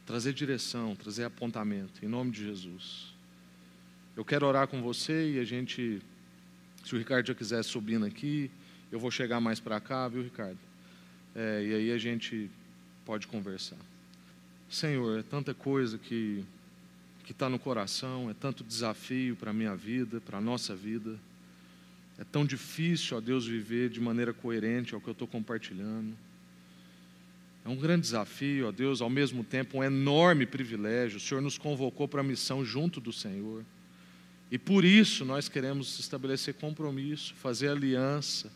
[SPEAKER 1] Trazer direção, trazer apontamento, em nome de Jesus. Eu quero orar com você e a gente, se o Ricardo já quiser subindo aqui, eu vou chegar mais para cá, viu, Ricardo? É, e aí a gente pode conversar. Senhor, é tanta coisa que que está no coração, é tanto desafio para a minha vida, para a nossa vida. É tão difícil, ó Deus, viver de maneira coerente ao que eu estou compartilhando. É um grande desafio, ó Deus, ao mesmo tempo um enorme privilégio. O Senhor nos convocou para a missão junto do Senhor. E por isso nós queremos estabelecer compromisso, fazer aliança,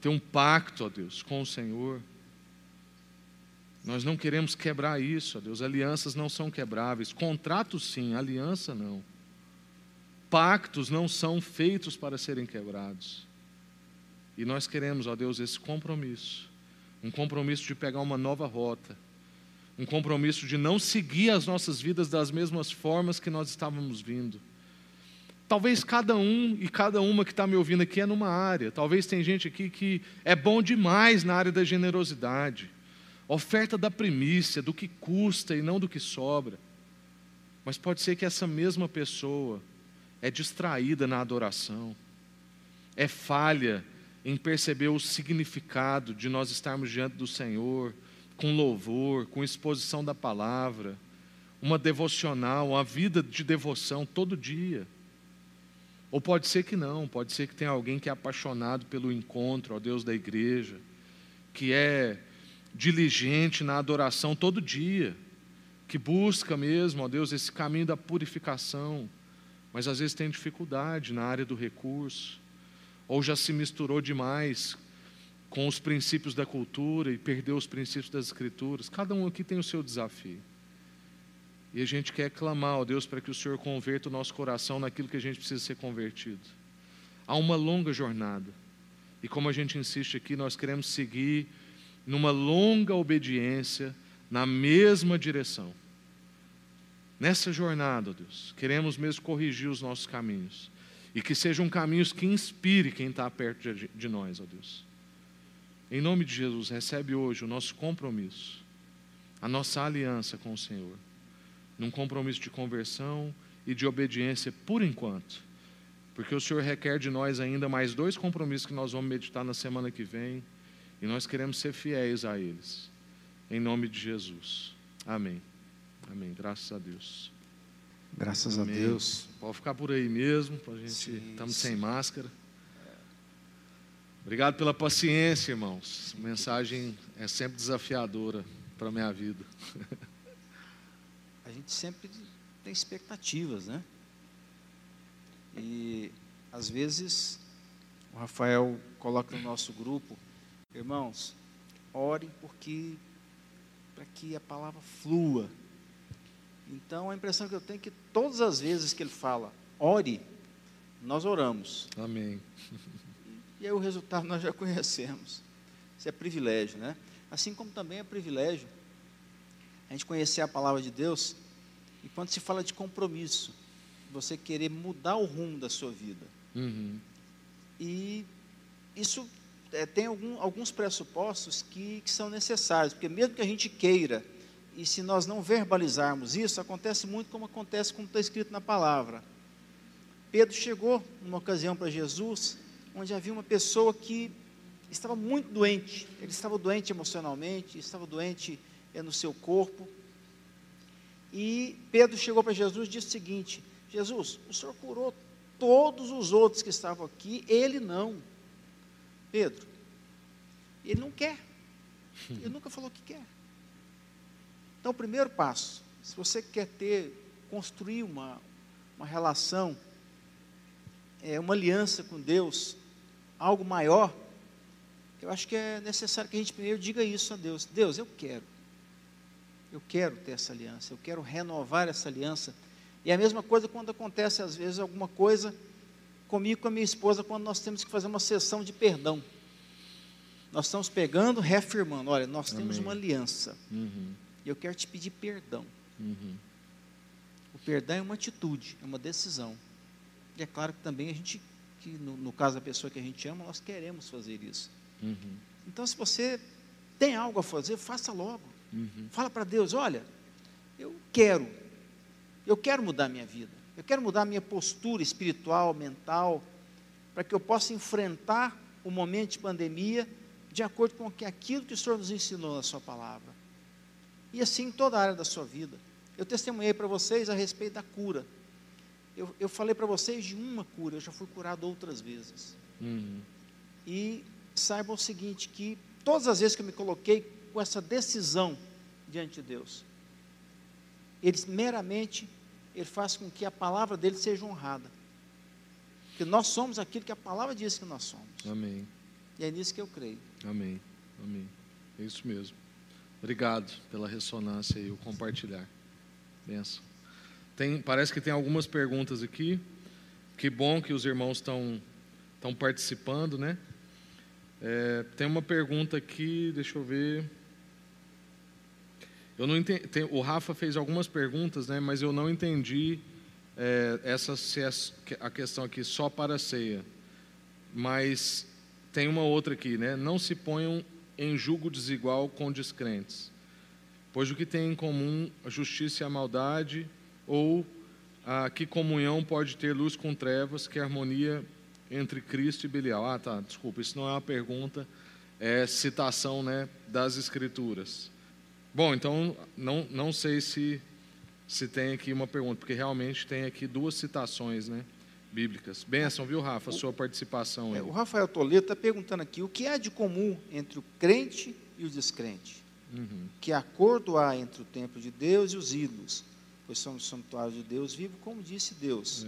[SPEAKER 1] ter um pacto, ó Deus, com o Senhor. Nós não queremos quebrar isso, ó Deus. Alianças não são quebráveis. Contratos, sim, aliança, não. Pactos não são feitos para serem quebrados. E nós queremos, ó Deus, esse compromisso. Um compromisso de pegar uma nova rota. Um compromisso de não seguir as nossas vidas das mesmas formas que nós estávamos vindo. Talvez cada um e cada uma que está me ouvindo aqui é numa área. Talvez tem gente aqui que é bom demais na área da generosidade oferta da primícia, do que custa e não do que sobra. Mas pode ser que essa mesma pessoa é distraída na adoração, é falha em perceber o significado de nós estarmos diante do Senhor, com louvor, com exposição da palavra, uma devocional, uma vida de devoção todo dia. Ou pode ser que não, pode ser que tenha alguém que é apaixonado pelo encontro ao Deus da igreja, que é diligente na adoração todo dia, que busca mesmo, ó Deus, esse caminho da purificação, mas às vezes tem dificuldade na área do recurso, ou já se misturou demais com os princípios da cultura e perdeu os princípios das escrituras. Cada um aqui tem o seu desafio. E a gente quer clamar, ó Deus, para que o Senhor converta o nosso coração naquilo que a gente precisa ser convertido. Há uma longa jornada. E como a gente insiste aqui, nós queremos seguir numa longa obediência na mesma direção. Nessa jornada, Deus, queremos mesmo corrigir os nossos caminhos e que sejam caminhos que inspire quem está perto de, nós, ó Deus. Em nome de Jesus, recebe hoje o nosso compromisso, a nossa aliança com o Senhor, num compromisso de conversão e de obediência por enquanto, porque o Senhor requer de nós ainda mais dois compromissos que nós vamos meditar na semana que vem. E nós queremos ser fiéis a eles. Em nome de Jesus. Amém. Amém. Graças a Deus.
[SPEAKER 2] Graças Amém. a Deus.
[SPEAKER 1] Pode ficar por aí mesmo, a gente estamos sem máscara. Obrigado pela paciência, irmãos. A mensagem é sempre desafiadora para a minha vida.
[SPEAKER 2] A gente sempre tem expectativas, né? E às vezes o Rafael coloca no nosso grupo Irmãos, orem porque para que a palavra flua. Então a impressão que eu tenho é que todas as vezes que ele fala, ore, nós oramos.
[SPEAKER 1] Amém.
[SPEAKER 2] E aí o resultado nós já conhecemos. Isso é privilégio, né? Assim como também é privilégio a gente conhecer a palavra de Deus e quando se fala de compromisso, você querer mudar o rumo da sua vida.
[SPEAKER 1] Uhum.
[SPEAKER 2] E isso é, tem algum, alguns pressupostos que, que são necessários, porque mesmo que a gente queira, e se nós não verbalizarmos isso, acontece muito como acontece como está escrito na palavra. Pedro chegou numa ocasião para Jesus, onde havia uma pessoa que estava muito doente, ele estava doente emocionalmente, estava doente é, no seu corpo. E Pedro chegou para Jesus e disse o seguinte: Jesus, o Senhor curou todos os outros que estavam aqui, ele não. Pedro, ele não quer. Ele nunca falou que quer. Então, o primeiro passo, se você quer ter, construir uma, uma relação, é, uma aliança com Deus, algo maior, eu acho que é necessário que a gente primeiro diga isso a Deus: Deus, eu quero. Eu quero ter essa aliança, eu quero renovar essa aliança. E é a mesma coisa quando acontece, às vezes, alguma coisa comigo com a minha esposa, quando nós temos que fazer uma sessão de perdão. Nós estamos pegando, reafirmando: olha, nós Amém. temos uma aliança.
[SPEAKER 1] Uhum.
[SPEAKER 2] E eu quero te pedir perdão.
[SPEAKER 1] Uhum.
[SPEAKER 2] O perdão é uma atitude, é uma decisão. E é claro que também a gente, que no, no caso da pessoa que a gente ama, nós queremos fazer isso.
[SPEAKER 1] Uhum.
[SPEAKER 2] Então, se você tem algo a fazer, faça logo.
[SPEAKER 1] Uhum.
[SPEAKER 2] Fala para Deus: olha, eu quero, eu quero mudar minha vida, eu quero mudar minha postura espiritual, mental, para que eu possa enfrentar o momento de pandemia de acordo com aquilo que o Senhor nos ensinou na Sua palavra. E assim em toda a área da sua vida. Eu testemunhei para vocês a respeito da cura. Eu, eu falei para vocês de uma cura, eu já fui curado outras vezes.
[SPEAKER 1] Uhum.
[SPEAKER 2] E saibam o seguinte: que todas as vezes que eu me coloquei com essa decisão diante de Deus, ele meramente ele faz com que a palavra dele seja honrada. Porque nós somos aquilo que a palavra diz que nós somos.
[SPEAKER 1] Amém.
[SPEAKER 2] E é nisso que eu creio.
[SPEAKER 1] Amém. Amém. É isso mesmo. Obrigado pela ressonância e o compartilhar. Benção. Tem, parece que tem algumas perguntas aqui. Que bom que os irmãos estão estão participando, né? É, tem uma pergunta aqui, deixa eu ver. Eu não entendi, tem, o Rafa fez algumas perguntas, né? Mas eu não entendi é, essa é a questão aqui só para a ceia. Mas tem uma outra aqui, né? Não se ponham em julgo desigual com descrentes. Pois o que tem em comum a justiça e a maldade, ou a que comunhão pode ter luz com trevas, que harmonia entre Cristo e Belial? Ah, tá, desculpa, isso não é uma pergunta, é citação né, das Escrituras. Bom, então não, não sei se, se tem aqui uma pergunta, porque realmente tem aqui duas citações, né? Bíblicas. Benção, viu, Rafa, a sua participação.
[SPEAKER 2] É, o Rafael Toledo está perguntando aqui o que há de comum entre o crente e o descrente.
[SPEAKER 1] Uhum.
[SPEAKER 2] Que acordo há entre o templo de Deus e os ídolos, pois somos santuário de Deus vivo, como disse Deus.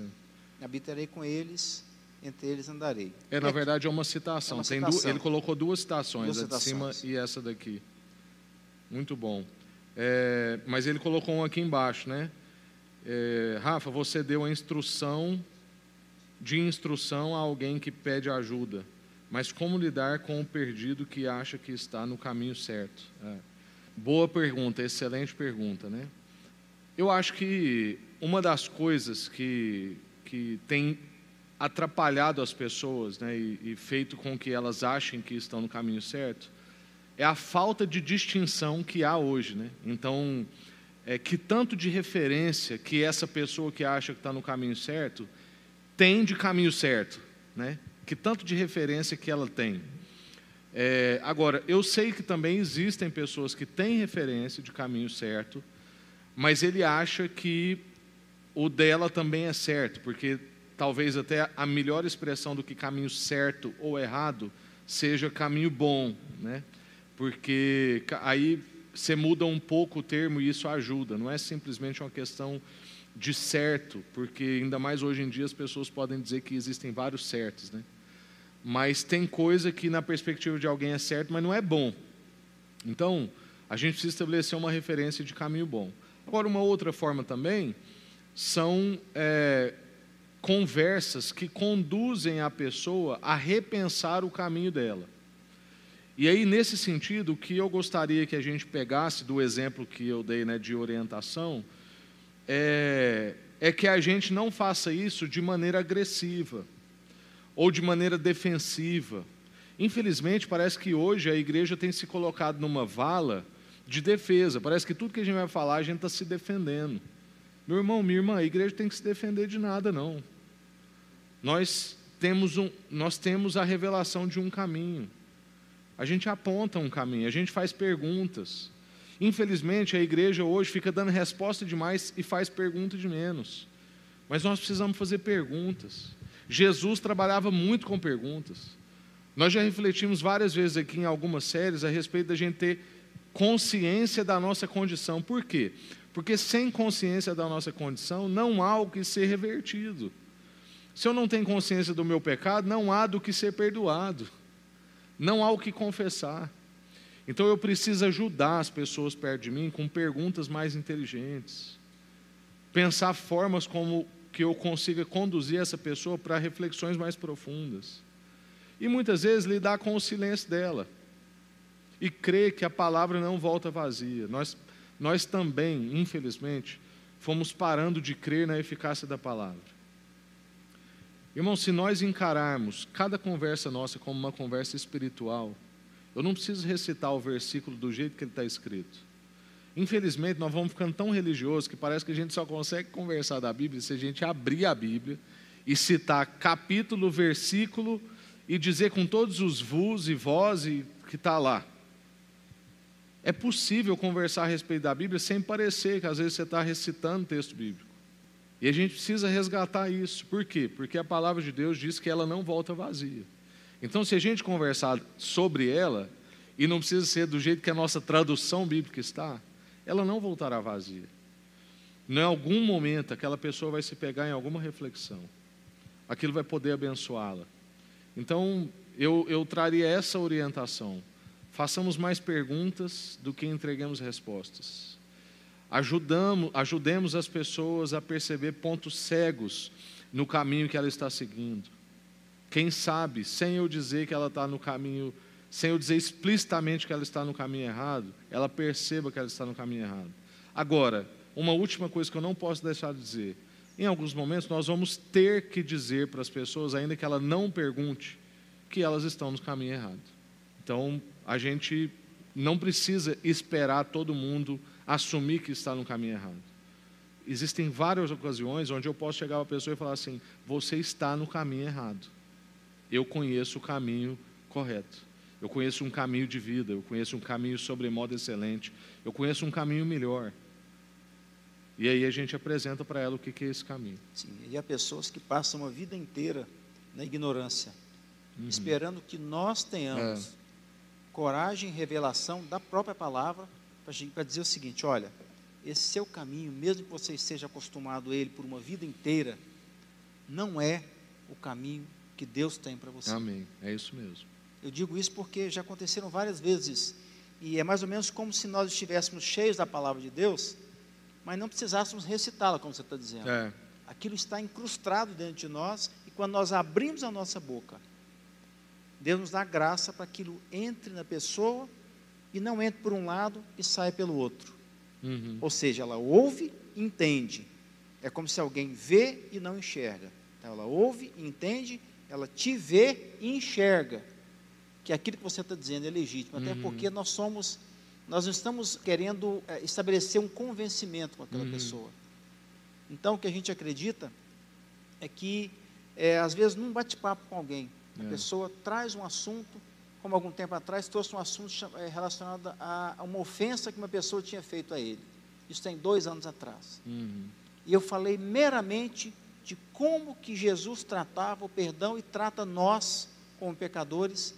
[SPEAKER 1] É.
[SPEAKER 2] Habitarei com eles, entre eles andarei.
[SPEAKER 1] É, na verdade, é uma citação. É uma citação. Du... ele colocou duas citações,
[SPEAKER 2] duas
[SPEAKER 1] a de cima e essa daqui. Muito bom. É, mas ele colocou um aqui embaixo, né? É, Rafa, você deu a instrução de instrução a alguém que pede ajuda, mas como lidar com o perdido que acha que está no caminho certo? É. Boa pergunta, excelente pergunta, né? Eu acho que uma das coisas que, que tem atrapalhado as pessoas né, e, e feito com que elas achem que estão no caminho certo é a falta de distinção que há hoje. Né? Então, é, que tanto de referência que essa pessoa que acha que está no caminho certo tem de caminho certo, né? Que tanto de referência que ela tem. É, agora, eu sei que também existem pessoas que têm referência de caminho certo, mas ele acha que o dela também é certo, porque talvez até a melhor expressão do que caminho certo ou errado seja caminho bom, né? Porque aí você muda um pouco o termo e isso ajuda, não é simplesmente uma questão de certo, porque ainda mais hoje em dia as pessoas podem dizer que existem vários certos, né? Mas tem coisa que na perspectiva de alguém é certo, mas não é bom. Então, a gente precisa estabelecer uma referência de caminho bom. Agora, uma outra forma também são é, conversas que conduzem a pessoa a repensar o caminho dela. E aí, nesse sentido, o que eu gostaria que a gente pegasse do exemplo que eu dei né, de orientação é, é que a gente não faça isso de maneira agressiva ou de maneira defensiva. Infelizmente, parece que hoje a igreja tem se colocado numa vala de defesa. Parece que tudo que a gente vai falar, a gente está se defendendo. Meu irmão, minha irmã, a igreja tem que se defender de nada, não. Nós temos, um, nós temos a revelação de um caminho. A gente aponta um caminho, a gente faz perguntas. Infelizmente, a igreja hoje fica dando resposta demais e faz pergunta de menos. Mas nós precisamos fazer perguntas. Jesus trabalhava muito com perguntas. Nós já refletimos várias vezes aqui em algumas séries a respeito da gente ter consciência da nossa condição. Por quê? Porque sem consciência da nossa condição não há o que ser revertido. Se eu não tenho consciência do meu pecado, não há do que ser perdoado. Não há o que confessar. Então eu preciso ajudar as pessoas perto de mim com perguntas mais inteligentes. Pensar formas como que eu consiga conduzir essa pessoa para reflexões mais profundas. E muitas vezes lidar com o silêncio dela. E crer que a palavra não volta vazia. Nós, nós também, infelizmente, fomos parando de crer na eficácia da palavra. Irmão, se nós encararmos cada conversa nossa como uma conversa espiritual, eu não preciso recitar o versículo do jeito que ele está escrito. Infelizmente, nós vamos ficando tão religiosos que parece que a gente só consegue conversar da Bíblia se a gente abrir a Bíblia e citar capítulo, versículo e dizer com todos os vos e vós e que está lá. É possível conversar a respeito da Bíblia sem parecer que às vezes você está recitando texto bíblico. E a gente precisa resgatar isso. Por quê? Porque a palavra de Deus diz que ela não volta vazia. Então, se a gente conversar sobre ela, e não precisa ser do jeito que a nossa tradução bíblica está, ela não voltará vazia. Em algum momento, aquela pessoa vai se pegar em alguma reflexão. Aquilo vai poder abençoá-la. Então, eu, eu traria essa orientação. Façamos mais perguntas do que entreguemos respostas. Ajudamos, ajudemos as pessoas a perceber pontos cegos no caminho que ela está seguindo. Quem sabe, sem eu dizer que ela está no caminho, sem eu dizer explicitamente que ela está no caminho errado, ela perceba que ela está no caminho errado. Agora, uma última coisa que eu não posso deixar de dizer: em alguns momentos, nós vamos ter que dizer para as pessoas, ainda que ela não pergunte, que elas estão no caminho errado. Então, a gente não precisa esperar todo mundo assumir que está no caminho errado. Existem várias ocasiões onde eu posso chegar a pessoa e falar assim: você está no caminho errado. Eu conheço o caminho correto. Eu conheço um caminho de vida, eu conheço um caminho sobremodo excelente, eu conheço um caminho melhor. E aí a gente apresenta para ela o que é esse caminho.
[SPEAKER 2] Sim, e há pessoas que passam a vida inteira na ignorância, uhum. esperando que nós tenhamos é. coragem e revelação da própria palavra para dizer o seguinte: olha, esse seu caminho, mesmo que você esteja acostumado a ele por uma vida inteira, não é o caminho que Deus tem para você.
[SPEAKER 1] Amém. É isso mesmo.
[SPEAKER 2] Eu digo isso porque já aconteceram várias vezes. E é mais ou menos como se nós estivéssemos cheios da palavra de Deus mas não precisássemos recitá-la, como você está dizendo. É. Aquilo está incrustado dentro de nós, e quando nós abrimos a nossa boca, Deus nos dá graça para que aquilo entre na pessoa e não entre por um lado e saia pelo outro. Uhum. Ou seja, ela ouve e entende. É como se alguém vê e não enxerga. Então, ela ouve e entende, ela te vê e enxerga que aquilo que você está dizendo é legítimo. Até uhum. porque nós somos nós não estamos querendo é, estabelecer um convencimento com aquela uhum. pessoa. Então, o que a gente acredita é que, é, às vezes, num bate-papo com alguém, a é. pessoa traz um assunto, como algum tempo atrás, trouxe um assunto é, relacionado a, a, uma ofensa que uma pessoa tinha feito a ele. Isso tem dois anos atrás. Uhum. E eu falei meramente de como que Jesus tratava o perdão e trata nós, como pecadores,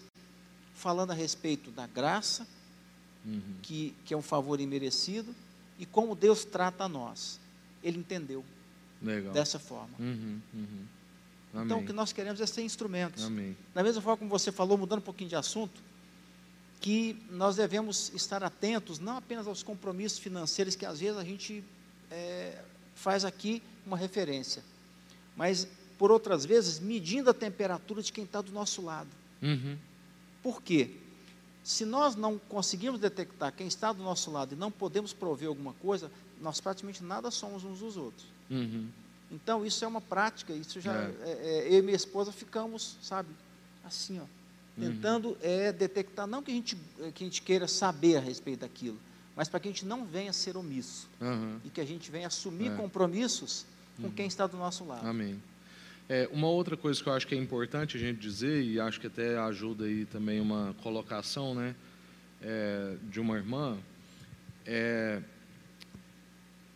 [SPEAKER 2] falando a respeito da graça, uhum. que, que é um favor imerecido, e como Deus trata a nós. Ele entendeu Legal. dessa forma. Uhum, uhum. Então, o que nós queremos é ser instrumentos. Amém. Da mesma forma como você falou, mudando um pouquinho de assunto, que nós devemos estar atentos não apenas aos compromissos financeiros que às vezes a gente é, faz aqui uma referência, mas por outras vezes medindo a temperatura de quem está do nosso lado.
[SPEAKER 1] Uhum.
[SPEAKER 2] Por quê? Se nós não conseguimos detectar quem está do nosso lado e não podemos prover alguma coisa, nós praticamente nada somos uns dos outros.
[SPEAKER 1] Uhum.
[SPEAKER 2] Então isso é uma prática, isso já
[SPEAKER 1] É.
[SPEAKER 2] é, é, eu e minha esposa ficamos, sabe, assim, ó, tentando é, detectar, não que a, gente, que a gente queira saber a respeito daquilo, mas para que a gente não venha ser omisso
[SPEAKER 1] Aham.
[SPEAKER 2] e que a gente venha assumir
[SPEAKER 1] É. Uhum.
[SPEAKER 2] compromissos com quem está do nosso lado.
[SPEAKER 1] Amém. É, uma outra coisa que eu acho que é importante a gente dizer, e acho que até ajuda aí também uma colocação né, é, de uma irmã, é,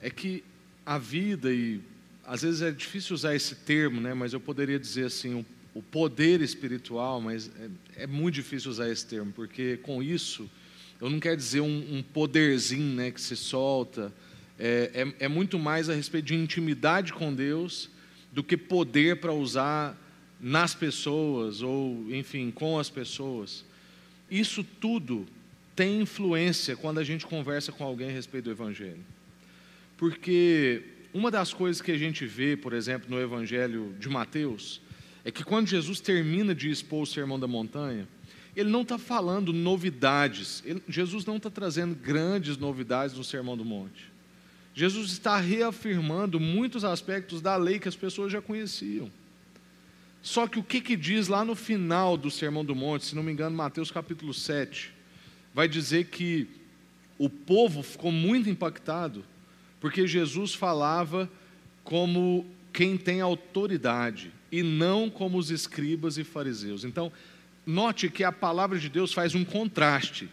[SPEAKER 1] é que a vida, e às vezes é difícil usar esse termo, né, mas eu poderia dizer assim, o, o poder espiritual, mas é, é muito difícil usar esse termo, porque com isso, eu não quero dizer um, um poderzinho né, que se solta, é, é, é muito mais a respeito de intimidade com Deus do que poder para usar nas pessoas ou, enfim, com as pessoas. Isso tudo tem influência quando a gente conversa com alguém a respeito do Evangelho. Porque uma das coisas que a gente vê, por exemplo, no Evangelho de Mateus, é que quando Jesus termina de expor o Sermão da Montanha, ele não está falando novidades, ele- Jesus não está trazendo grandes novidades no Sermão do Monte. Jesus está reafirmando muitos aspectos da lei que as pessoas já conheciam. Só que o que, que diz lá no final do Sermão do Monte, se não me engano, Mateus capítulo 7, vai dizer que o povo ficou muito impactado, porque Jesus falava como quem tem autoridade e não como os escribas e fariseus. Então, note que a palavra de Deus faz um contraste.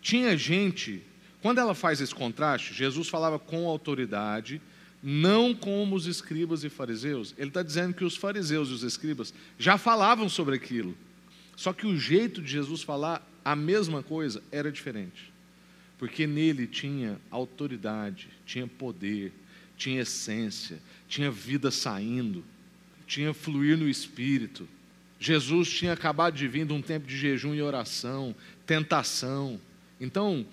[SPEAKER 1] Tinha gente, quando ela faz esse contraste, Jesus falava com autoridade, não como os escribas e fariseus. Ele está dizendo que os fariseus e os escribas já falavam sobre aquilo. Só que o jeito de Jesus falar a mesma coisa era diferente. Porque nele tinha autoridade, tinha poder, tinha essência, tinha vida saindo, tinha fluir no espírito. Jesus tinha acabado de vir de um tempo de jejum e oração, tentação. Então,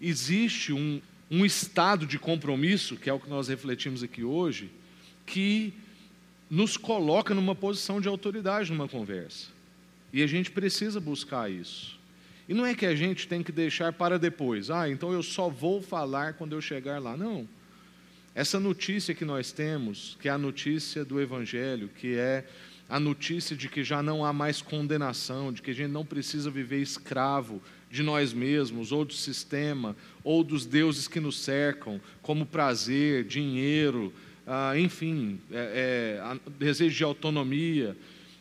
[SPEAKER 1] existe um, um estado de compromisso, que é o que nós refletimos aqui hoje, que nos coloca numa posição de autoridade numa conversa. E a gente precisa buscar isso. E não é que a gente tem que deixar para depois. Ah, então eu só vou falar quando eu chegar lá. Não. Essa notícia que nós temos, que é a notícia do Evangelho, que é a notícia de que já não há mais condenação, de que a gente não precisa viver escravo de nós mesmos, ou do sistema, ou dos deuses que nos cercam, como prazer, dinheiro, ah, enfim, é, é, desejo de autonomia.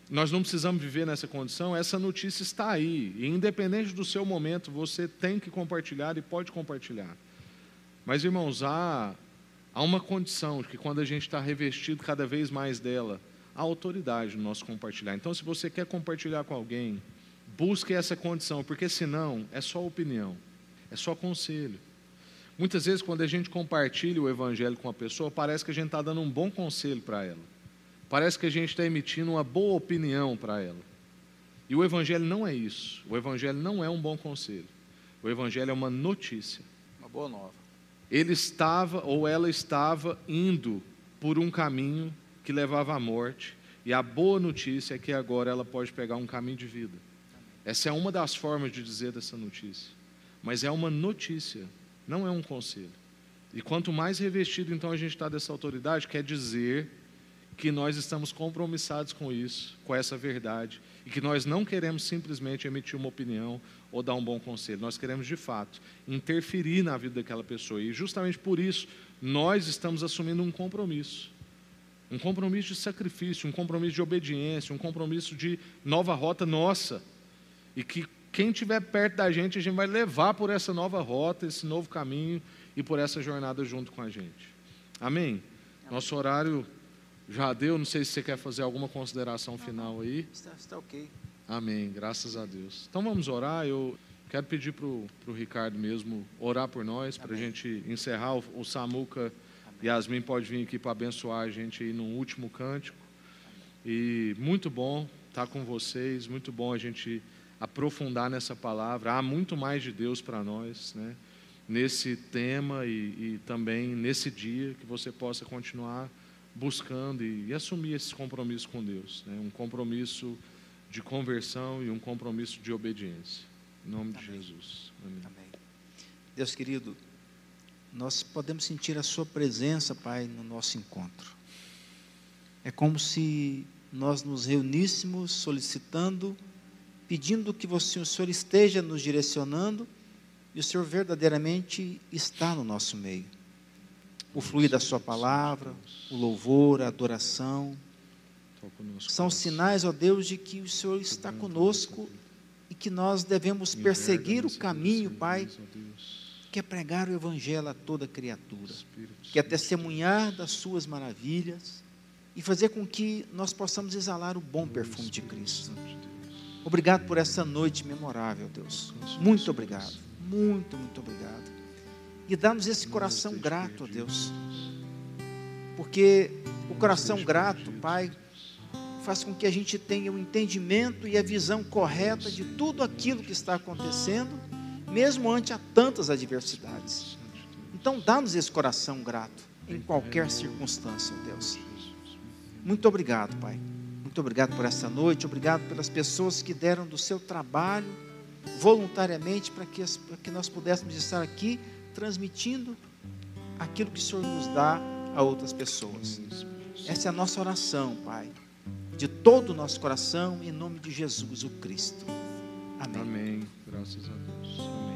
[SPEAKER 1] Nós não precisamos viver nessa condição, essa notícia está aí. E independente do seu momento, você tem que compartilhar e pode compartilhar. Mas, irmãos, há, há uma condição que quando a gente está revestido cada vez mais dela, há autoridade no nosso compartilhar. Então, se você quer compartilhar com alguém, busque essa condição, porque senão é só opinião, é só conselho. Muitas vezes, quando a gente compartilha o evangelho com a pessoa, parece que a gente está dando um bom conselho para ela. Parece que a gente está emitindo uma boa opinião para ela. E o evangelho não é isso. O evangelho não é um bom conselho. O evangelho é uma notícia
[SPEAKER 2] Uma boa nova.
[SPEAKER 1] ele estava ou ela estava indo por um caminho que levava à morte, e a boa notícia é que agora ela pode pegar um caminho de vida. Essa é uma das formas de dizer dessa notícia, mas é uma notícia, não é um conselho. E quanto mais revestido então a gente está dessa autoridade, quer dizer que nós estamos compromissados com isso, com essa verdade, e que nós não queremos simplesmente emitir uma opinião ou dar um bom conselho, nós queremos de fato interferir na vida daquela pessoa, e justamente por isso nós estamos assumindo um compromisso. Um compromisso de sacrifício, um compromisso de obediência, um compromisso de nova rota nossa. E que quem estiver perto da gente, a gente vai levar por essa nova rota, esse novo caminho e por essa jornada junto com a gente. Amém? Nosso horário já deu, não sei se você quer fazer alguma consideração final aí.
[SPEAKER 2] Está, está ok.
[SPEAKER 1] Amém, graças a Deus. Então vamos orar. Eu quero pedir para o Ricardo mesmo orar por nós, para a gente encerrar. O, o Samuca Yasmin pode vir aqui para abençoar a gente aí no último cântico. E muito bom estar com vocês, muito bom a gente aprofundar nessa palavra. Há muito mais de Deus para nós, né? Nesse tema e, e, também nesse dia que você possa continuar buscando e, e assumir esse compromisso com Deus, né? Um compromisso de conversão e um compromisso de obediência. Em nome Amém. de Jesus.
[SPEAKER 2] Amém. Amém. Deus querido, nós podemos sentir a Sua presença, Pai, no nosso encontro. É como se nós nos reuníssemos solicitando pedindo que você, o Senhor esteja nos direcionando e o Senhor verdadeiramente está no nosso meio. O fluir da Sua palavra, o louvor, a adoração, são sinais, ó Deus, de que o Senhor está conosco e que nós devemos perseguir o caminho, Pai, que é pregar o Evangelho a toda criatura, que é testemunhar das Suas maravilhas e fazer com que nós possamos exalar o bom perfume de Cristo. Obrigado por essa noite memorável, Deus. Muito obrigado. Muito, muito obrigado. E dá-nos esse coração grato, Deus. Porque o coração grato, Pai, faz com que a gente tenha o um entendimento e a visão correta de tudo aquilo que está acontecendo, mesmo ante a tantas adversidades. Então, dá-nos esse coração grato em qualquer circunstância, Deus. Muito obrigado, Pai. Muito obrigado por essa noite, obrigado pelas pessoas que deram do seu trabalho voluntariamente para que, que nós pudéssemos estar aqui transmitindo aquilo que o Senhor nos dá a outras pessoas. Essa é a nossa oração, Pai, de todo o nosso coração, em nome de Jesus, o Cristo. Amém.
[SPEAKER 1] Amém. Graças a Deus. Amém.